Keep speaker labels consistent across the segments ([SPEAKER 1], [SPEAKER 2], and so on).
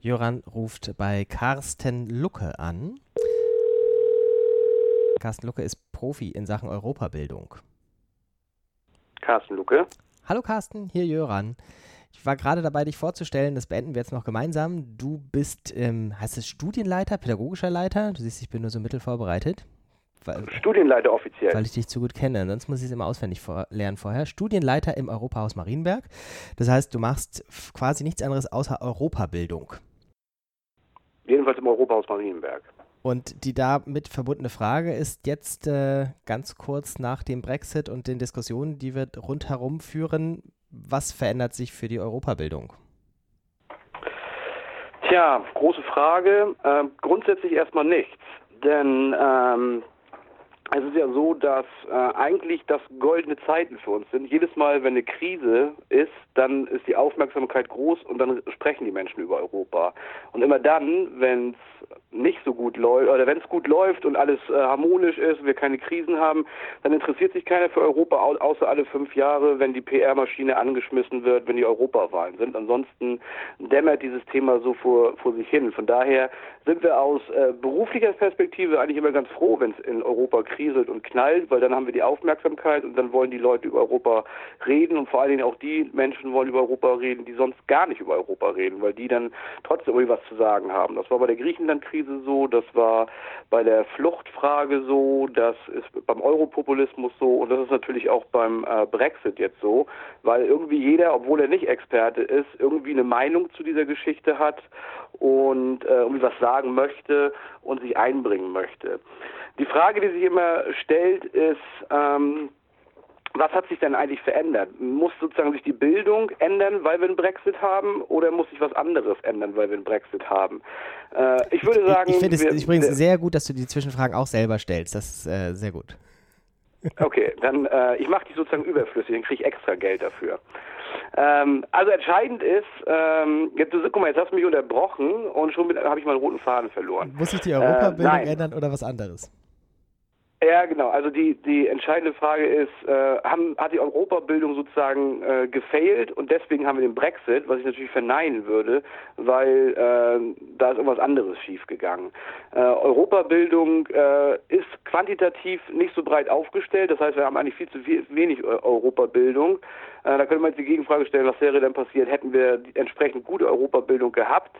[SPEAKER 1] Jöran ruft bei Carsten Lucke an. Carsten Lucke ist Profi in Sachen Europabildung.
[SPEAKER 2] Carsten Lucke.
[SPEAKER 1] Hallo Carsten, hier Jöran. Ich war gerade dabei, dich vorzustellen. Das beenden wir jetzt noch gemeinsam. Du bist, ähm, heißt es Studienleiter, pädagogischer Leiter? Du siehst, ich bin nur so mittel vorbereitet.
[SPEAKER 2] Weil, Studienleiter offiziell.
[SPEAKER 1] Weil ich dich zu gut kenne. Sonst muss ich es immer auswendig vor lernen vorher. Studienleiter im Europahaus Marienberg. Das heißt, du machst quasi nichts anderes außer Europabildung.
[SPEAKER 2] Jedenfalls im Europahaus Marienberg.
[SPEAKER 1] Und die damit verbundene Frage ist jetzt äh, ganz kurz nach dem Brexit und den Diskussionen, die wir rundherum führen, was verändert sich für die Europabildung?
[SPEAKER 2] Tja, große Frage. Äh, grundsätzlich erstmal nichts. Denn ähm, es ist ja so, dass äh, eigentlich das goldene Zeiten für uns sind. Jedes Mal, wenn eine Krise ist, dann ist die Aufmerksamkeit groß und dann sprechen die Menschen über Europa. Und immer dann, wenn es nicht so gut läuft oder wenn es gut läuft und alles äh, harmonisch ist, wir keine Krisen haben, dann interessiert sich keiner für Europa außer alle fünf Jahre, wenn die PR-Maschine angeschmissen wird, wenn die Europawahlen sind. Ansonsten dämmert dieses Thema so vor, vor sich hin. Von daher sind wir aus äh, beruflicher Perspektive eigentlich immer ganz froh, wenn es in Europa kriselt und knallt, weil dann haben wir die Aufmerksamkeit und dann wollen die Leute über Europa reden und vor allen Dingen auch die Menschen wollen über Europa reden, die sonst gar nicht über Europa reden, weil die dann trotzdem irgendwie was zu sagen haben. Das war bei der Griechenland-Krise so, das war bei der Fluchtfrage so, das ist beim Europopulismus so und das ist natürlich auch beim äh, Brexit jetzt so, weil irgendwie jeder, obwohl er nicht Experte ist, irgendwie eine Meinung zu dieser Geschichte hat und äh, irgendwie was sagen möchte und sich einbringen möchte. Die Frage, die sich immer stellt, ist, ähm, was hat sich denn eigentlich verändert? Muss sozusagen sich die Bildung ändern, weil wir einen Brexit haben, oder muss sich was anderes ändern, weil wir einen Brexit haben?
[SPEAKER 1] Äh, ich würde sagen. Ich, ich finde es übrigens sehr gut, dass du die Zwischenfragen auch selber stellst. Das ist äh, sehr gut.
[SPEAKER 2] Okay, dann äh, ich mache die sozusagen überflüssig, dann kriege ich extra Geld dafür. Ähm, also entscheidend ist, ähm, jetzt, guck mal, jetzt hast du mich unterbrochen und schon habe ich meinen roten Faden verloren.
[SPEAKER 1] Muss sich die Europabildung äh, ändern oder was anderes?
[SPEAKER 2] Ja, genau. Also die, die entscheidende Frage ist, äh, haben, hat die Europabildung sozusagen äh, gefailt und deswegen haben wir den Brexit, was ich natürlich verneinen würde, weil äh, da ist irgendwas anderes schiefgegangen. Äh, Europabildung äh, ist quantitativ nicht so breit aufgestellt, das heißt, wir haben eigentlich viel zu viel, wenig Europabildung. Äh, da könnte man jetzt die Gegenfrage stellen, was wäre denn passiert, hätten wir entsprechend gute Europabildung gehabt?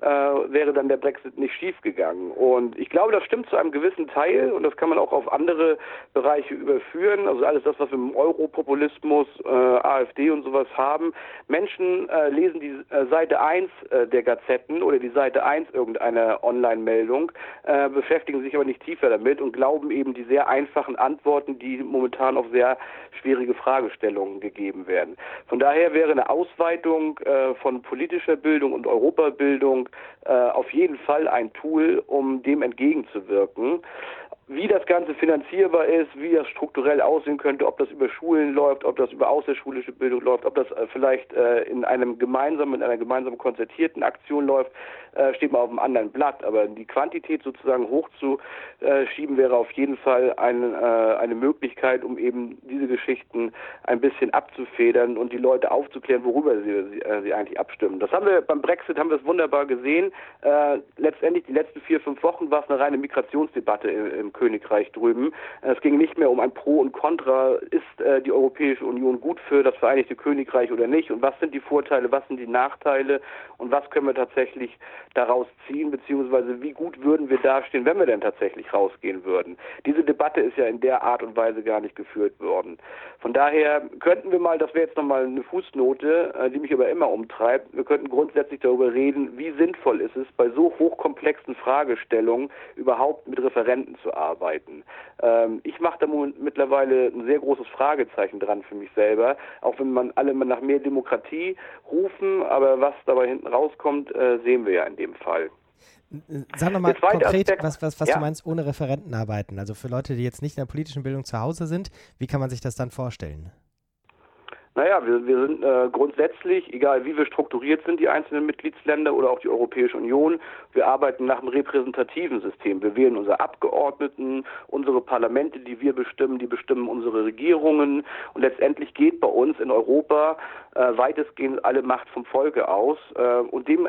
[SPEAKER 2] Äh, wäre dann der Brexit nicht schiefgegangen. Und ich glaube, das stimmt zu einem gewissen Teil und das kann man auch auf andere Bereiche überführen. Also alles das, was wir im Europopulismus, äh, AfD und sowas haben. Menschen äh, lesen die äh, Seite 1 äh, der Gazetten oder die Seite 1 irgendeiner Online-Meldung, äh, beschäftigen sich aber nicht tiefer damit und glauben eben die sehr einfachen Antworten, die momentan auf sehr schwierige Fragestellungen gegeben werden. Von daher wäre eine Ausweitung von politischer Bildung und Europabildung auf jeden Fall ein Tool, um dem entgegenzuwirken. Wie das Ganze finanzierbar ist, wie das strukturell aussehen könnte, ob das über Schulen läuft, ob das über außerschulische Bildung läuft, ob das äh, vielleicht äh, in einem gemeinsamen, in einer gemeinsamen konzertierten Aktion läuft, äh, steht mal auf einem anderen Blatt. Aber die Quantität sozusagen hochzuschieben wäre auf jeden Fall ein, äh, eine Möglichkeit, um eben diese Geschichten ein bisschen abzufedern und die Leute aufzuklären, worüber sie, sie, äh, eigentlich abstimmen. Das haben wir beim Brexit haben wir es wunderbar gesehen. Äh, letztendlich die letzten vier, fünf Wochen war es eine reine Migrationsdebatte im, im Königreich drüben. Es ging nicht mehr um ein Pro und Contra, ist äh, die Europäische Union gut für das Vereinigte Königreich oder nicht und was sind die Vorteile, was sind die Nachteile und was können wir tatsächlich daraus ziehen, beziehungsweise wie gut würden wir dastehen, wenn wir denn tatsächlich rausgehen würden. Diese Debatte ist ja in der Art und Weise gar nicht geführt worden. Von daher könnten wir mal, das wäre jetzt nochmal eine Fußnote, äh, die mich aber immer umtreibt, wir könnten grundsätzlich darüber reden, wie sinnvoll ist es, bei so hochkomplexen Fragestellungen überhaupt mit Referenten zu arbeiten. Ähm, ich mache da mittlerweile ein sehr großes Fragezeichen dran für mich selber, auch wenn man alle nach mehr Demokratie rufen, aber was dabei hinten rauskommt, äh, sehen wir ja in dem Fall.
[SPEAKER 1] Sag nochmal konkret, Aspekt, was, was, was ja. du meinst, ohne Referenten arbeiten. Also für Leute, die jetzt nicht in der politischen Bildung zu Hause sind, wie kann man sich das dann vorstellen?
[SPEAKER 2] Naja, wir, wir sind äh, grundsätzlich, egal wie wir strukturiert sind, die einzelnen Mitgliedsländer oder auch die Europäische Union, wir arbeiten nach einem repräsentativen System. Wir wählen unsere Abgeordneten, unsere Parlamente, die wir bestimmen, die bestimmen unsere Regierungen. Und letztendlich geht bei uns in Europa äh, weitestgehend alle Macht vom Volke aus. Äh, und dem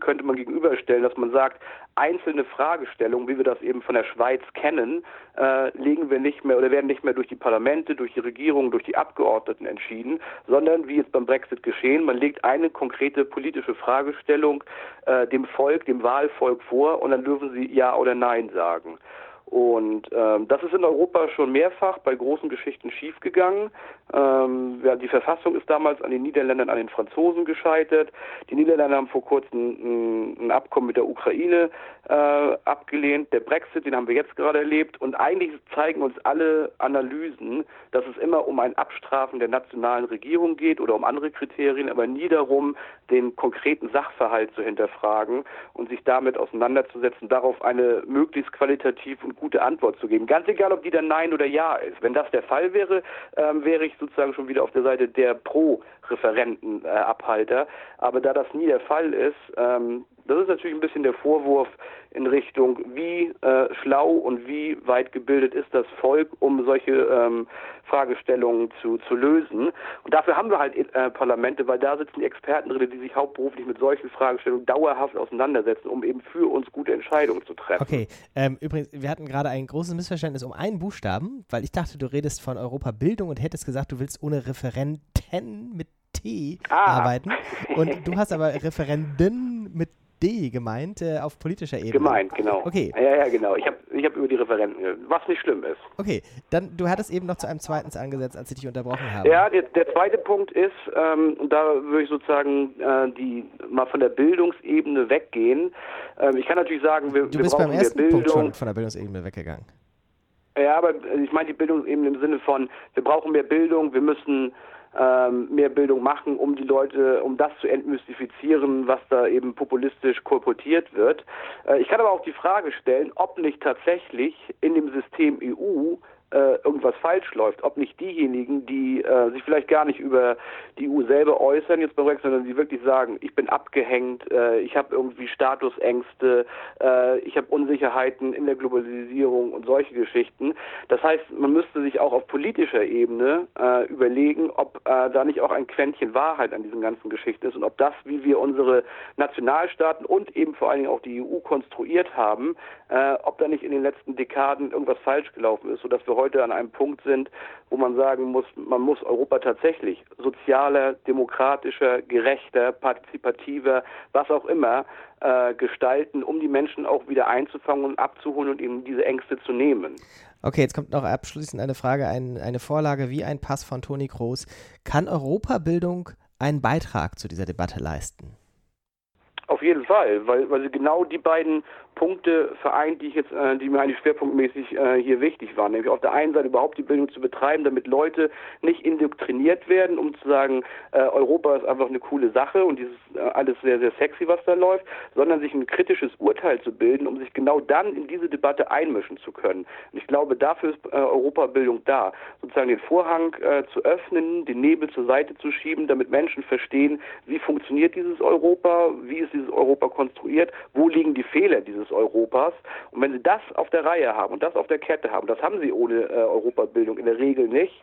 [SPEAKER 2] könnte man gegenüberstellen, dass man sagt, einzelne Fragestellungen, wie wir das eben von der Schweiz kennen, äh, legen wir nicht mehr oder werden nicht mehr durch die Parlamente, durch die Regierung, durch die Abgeordneten entschieden, sondern wie jetzt beim Brexit geschehen, man legt eine konkrete politische Fragestellung äh, dem Volk, dem Wahlvolk vor und dann dürfen sie Ja oder Nein sagen. Und ähm, das ist in Europa schon mehrfach bei großen Geschichten schiefgegangen. Ähm, ja, die Verfassung ist damals an den Niederländern, an den Franzosen gescheitert. Die Niederländer haben vor kurzem ein, ein Abkommen mit der Ukraine äh, abgelehnt. Der Brexit, den haben wir jetzt gerade erlebt. Und eigentlich zeigen uns alle Analysen, dass es immer um ein Abstrafen der nationalen Regierung geht oder um andere Kriterien, aber nie darum, den konkreten Sachverhalt zu hinterfragen und sich damit auseinanderzusetzen, darauf eine möglichst qualitativ und gute Antwort zu geben. Ganz egal, ob die dann Nein oder Ja ist. Wenn das der Fall wäre, ähm, wäre ich sozusagen schon wieder auf der Seite der Pro-Referentenabhalter. Äh, Aber da das nie der Fall ist, ähm, das ist natürlich ein bisschen der Vorwurf in Richtung, wie äh, schlau und wie weit gebildet ist das Volk, um solche ähm, Fragestellungen zu, zu lösen. Und dafür haben wir halt äh, Parlamente, weil da sitzen die Experten drin, die sich hauptberuflich mit solchen Fragestellungen dauerhaft auseinandersetzen, um eben für uns gute Entscheidungen zu treffen.
[SPEAKER 1] Okay, ähm, übrigens, wir hatten gerade ein großes Missverständnis um einen Buchstaben, weil ich dachte, du redest von Europabildung und hättest gesagt, du willst ohne Referenten mit T ah. arbeiten. Und du hast aber Referenden mit D gemeint, äh, auf politischer Ebene.
[SPEAKER 2] Gemeint, genau. Okay. Ja, ja, genau. Ich habe ich hab über die Referenten was nicht schlimm ist.
[SPEAKER 1] Okay, dann, du hattest eben noch zu einem zweiten angesetzt, als ich dich unterbrochen habe.
[SPEAKER 2] Ja, der, der zweite Punkt ist, ähm, da würde ich sozusagen äh, die mal von der Bildungsebene weggehen. Ähm, ich kann natürlich sagen, wir,
[SPEAKER 1] du
[SPEAKER 2] wir
[SPEAKER 1] bist
[SPEAKER 2] beim
[SPEAKER 1] ersten
[SPEAKER 2] Bildung,
[SPEAKER 1] Punkt schon von der Bildungsebene weggegangen.
[SPEAKER 2] Ja, aber ich meine die Bildungsebene im Sinne von, wir brauchen mehr Bildung, wir müssen ähm, mehr Bildung machen, um die Leute, um das zu entmystifizieren, was da eben populistisch kolportiert wird. Äh, ich kann aber auch die Frage stellen, ob nicht tatsächlich in dem System EU äh, irgendwas falsch läuft, ob nicht diejenigen, die äh, sich vielleicht gar nicht über die EU selber äußern jetzt bei Brexit, sondern die wirklich sagen, ich bin abgehängt, äh, ich habe irgendwie Statusängste, äh, ich habe Unsicherheiten in der Globalisierung und solche Geschichten. Das heißt, man müsste sich auch auf politischer Ebene äh, überlegen, ob da nicht auch ein Quäntchen Wahrheit an diesen ganzen Geschichten ist und ob das, wie wir unsere Nationalstaaten und eben vor allen Dingen auch die EU konstruiert haben, ob da nicht in den letzten Dekaden irgendwas falsch gelaufen ist, sodass wir heute an einem Punkt sind, wo man sagen muss, man muss Europa tatsächlich sozialer, demokratischer, gerechter, partizipativer, was auch immer, äh, gestalten, um die Menschen auch wieder einzufangen und abzuholen und ihnen diese Ängste zu nehmen.
[SPEAKER 1] Okay, jetzt kommt noch abschließend eine Frage, ein, eine Vorlage wie ein Pass von Toni Kroos. Kann Europabildung einen Beitrag zu dieser Debatte leisten?
[SPEAKER 2] Auf jeden Fall, weil, weil sie genau die beiden Punkte vereint, die ich jetzt, äh, die mir eigentlich schwerpunktmäßig äh, hier wichtig waren. Nämlich auf der einen Seite überhaupt die Bildung zu betreiben, damit Leute nicht indoktriniert werden, um zu sagen, äh, Europa ist einfach eine coole Sache und dieses äh, alles sehr, sehr sexy, was da läuft, sondern sich ein kritisches Urteil zu bilden, um sich genau dann in diese Debatte einmischen zu können. Und ich glaube, dafür ist äh, Europabildung da, sozusagen den Vorhang äh, zu öffnen, den Nebel zur Seite zu schieben, damit Menschen verstehen, wie funktioniert dieses Europa, wie ist dieses Europa konstruiert, wo liegen die Fehler dieses dieses Europas. Und wenn sie das auf der Reihe haben und das auf der Kette haben, das haben sie ohne äh, Europabildung in der Regel nicht,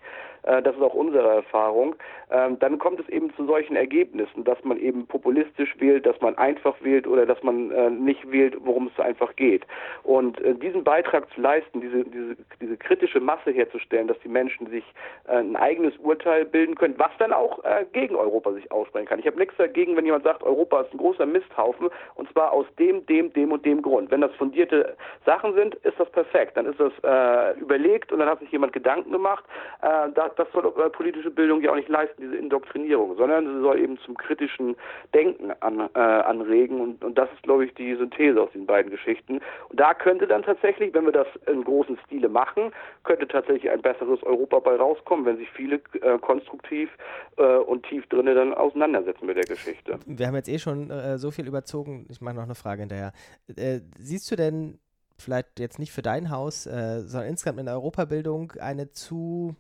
[SPEAKER 2] äh, das ist auch unsere Erfahrung, ähm, dann kommt es eben zu solchen Ergebnissen, dass man eben populistisch wählt, dass man einfach wählt oder dass man äh, nicht wählt, worum es einfach geht. Und äh, diesen Beitrag zu leisten, diese, diese, diese kritische Masse herzustellen, dass die Menschen sich äh, ein eigenes Urteil bilden können, was dann auch äh, gegen Europa sich aussprechen kann. Ich habe nichts dagegen, wenn jemand sagt, Europa ist ein großer Misthaufen und zwar aus dem, dem, dem und dem Grund. Wenn das fundierte Sachen sind, ist das perfekt. Dann ist das äh, überlegt und dann hat sich jemand Gedanken gemacht. Äh, da, das soll äh, politische Bildung ja auch nicht leisten, diese Indoktrinierung, sondern sie soll eben zum kritischen Denken an, äh, anregen und, und das ist, glaube ich, die Synthese aus den beiden Geschichten. Und da könnte dann tatsächlich, wenn wir das in großen Stile machen, könnte tatsächlich ein besseres Europa bei rauskommen, wenn sich viele äh, konstruktiv äh, und tief drinnen dann auseinandersetzen mit der Geschichte.
[SPEAKER 1] Wir haben jetzt eh schon so viel überzogen. Ich mache noch eine Frage hinterher. Äh, siehst du denn vielleicht jetzt nicht für dein Haus, äh, sondern insgesamt in der Europabildung eine zu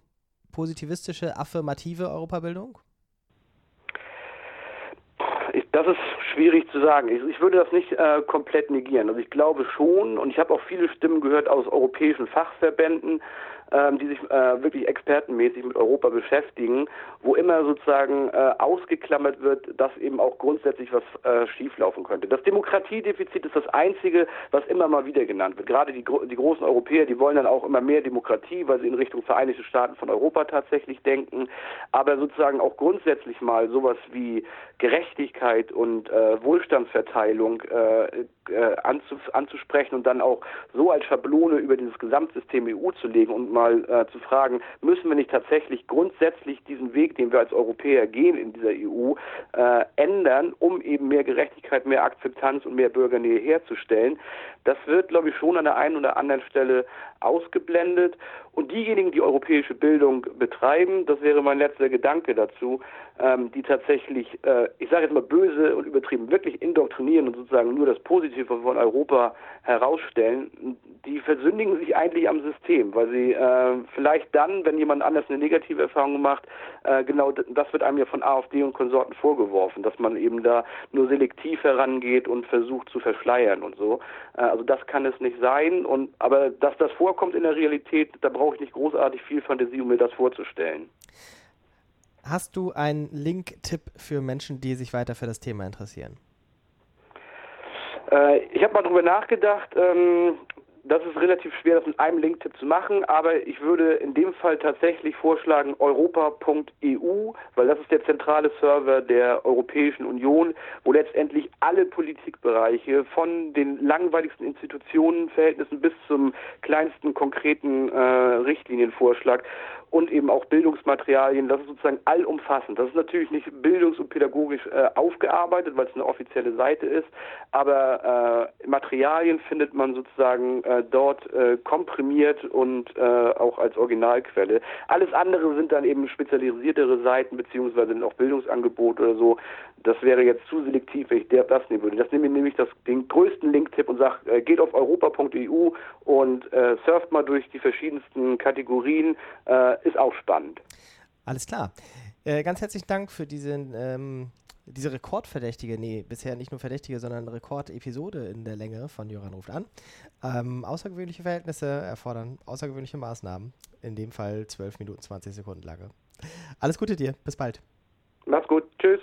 [SPEAKER 1] positivistische, affirmative Europabildung?
[SPEAKER 2] Ich, das ist schwierig zu sagen. Ich, ich würde das nicht äh, komplett negieren. Also ich glaube schon, und ich habe auch viele Stimmen gehört aus europäischen Fachverbänden, ähm, die sich äh, wirklich expertenmäßig mit Europa beschäftigen, wo immer sozusagen äh, ausgeklammert wird, dass eben auch grundsätzlich was äh, schieflaufen könnte. Das Demokratiedefizit ist das einzige, was immer mal wieder genannt wird. Gerade die, die großen Europäer, die wollen dann auch immer mehr Demokratie, weil sie in Richtung Vereinigte Staaten von Europa tatsächlich denken. Aber sozusagen auch grundsätzlich mal sowas wie Gerechtigkeit und äh, Wohlstandsverteilung äh, äh, anzusprechen und dann auch so als Schablone über dieses Gesamtsystem EU zu legen und mal äh, zu fragen, müssen wir nicht tatsächlich grundsätzlich diesen Weg, den wir als Europäer gehen in dieser EU, äh, ändern, um eben mehr Gerechtigkeit, mehr Akzeptanz und mehr Bürgernähe herzustellen. Das wird, glaube ich, schon an der einen oder anderen Stelle ausgeblendet. Und diejenigen, die europäische Bildung betreiben, das wäre mein letzter Gedanke dazu, ähm, die tatsächlich, äh, ich sage jetzt mal böse und übertrieben, wirklich indoktrinieren und sozusagen nur das Positive von Europa herausstellen, die versündigen sich eigentlich am System, weil sie äh, vielleicht dann, wenn jemand anders eine negative Erfahrung macht, äh, genau das wird einem ja von AfD und Konsorten vorgeworfen, dass man eben da nur selektiv herangeht und versucht zu verschleiern und so. Äh, also das kann es nicht sein. Und aber dass das vorkommt in der Realität, da brauche ich nicht großartig viel Fantasie, um mir das vorzustellen.
[SPEAKER 1] Hast du einen Link-Tipp für Menschen, die sich weiter für das Thema interessieren?
[SPEAKER 2] Äh, ich habe mal drüber nachgedacht. Ähm, das ist relativ schwer, das mit einem Link-Tipp zu machen, aber ich würde in dem Fall tatsächlich vorschlagen europa.eu, weil das ist der zentrale Server der Europäischen Union, wo letztendlich alle Politikbereiche von den langweiligsten Institutionenverhältnissen bis zum kleinsten konkreten äh, Richtlinienvorschlag und eben auch Bildungsmaterialien. Das ist sozusagen allumfassend. Das ist natürlich nicht bildungs- und pädagogisch äh, aufgearbeitet, weil es eine offizielle Seite ist, aber äh, Materialien findet man sozusagen äh, dort äh, komprimiert und äh, auch als Originalquelle. Alles andere sind dann eben spezialisiertere Seiten beziehungsweise auch Bildungsangebote oder so. Das wäre jetzt zu selektiv, wenn ich das nehmen würde. Das nehme ich nämlich den größten Link-Tipp und sage, äh, geht auf europa.eu und surft mal durch die verschiedensten Kategorien ist auch spannend.
[SPEAKER 1] Alles klar. Äh, ganz herzlichen Dank für diesen, ähm, diese rekordverdächtige, nee, bisher nicht nur verdächtige, sondern Rekordepisode in der Länge von Joran ruft an. Ähm, außergewöhnliche Verhältnisse erfordern außergewöhnliche Maßnahmen. In dem Fall 12 Minuten 20 Sekunden lange. Alles Gute dir, bis bald.
[SPEAKER 2] Mach's gut, tschüss.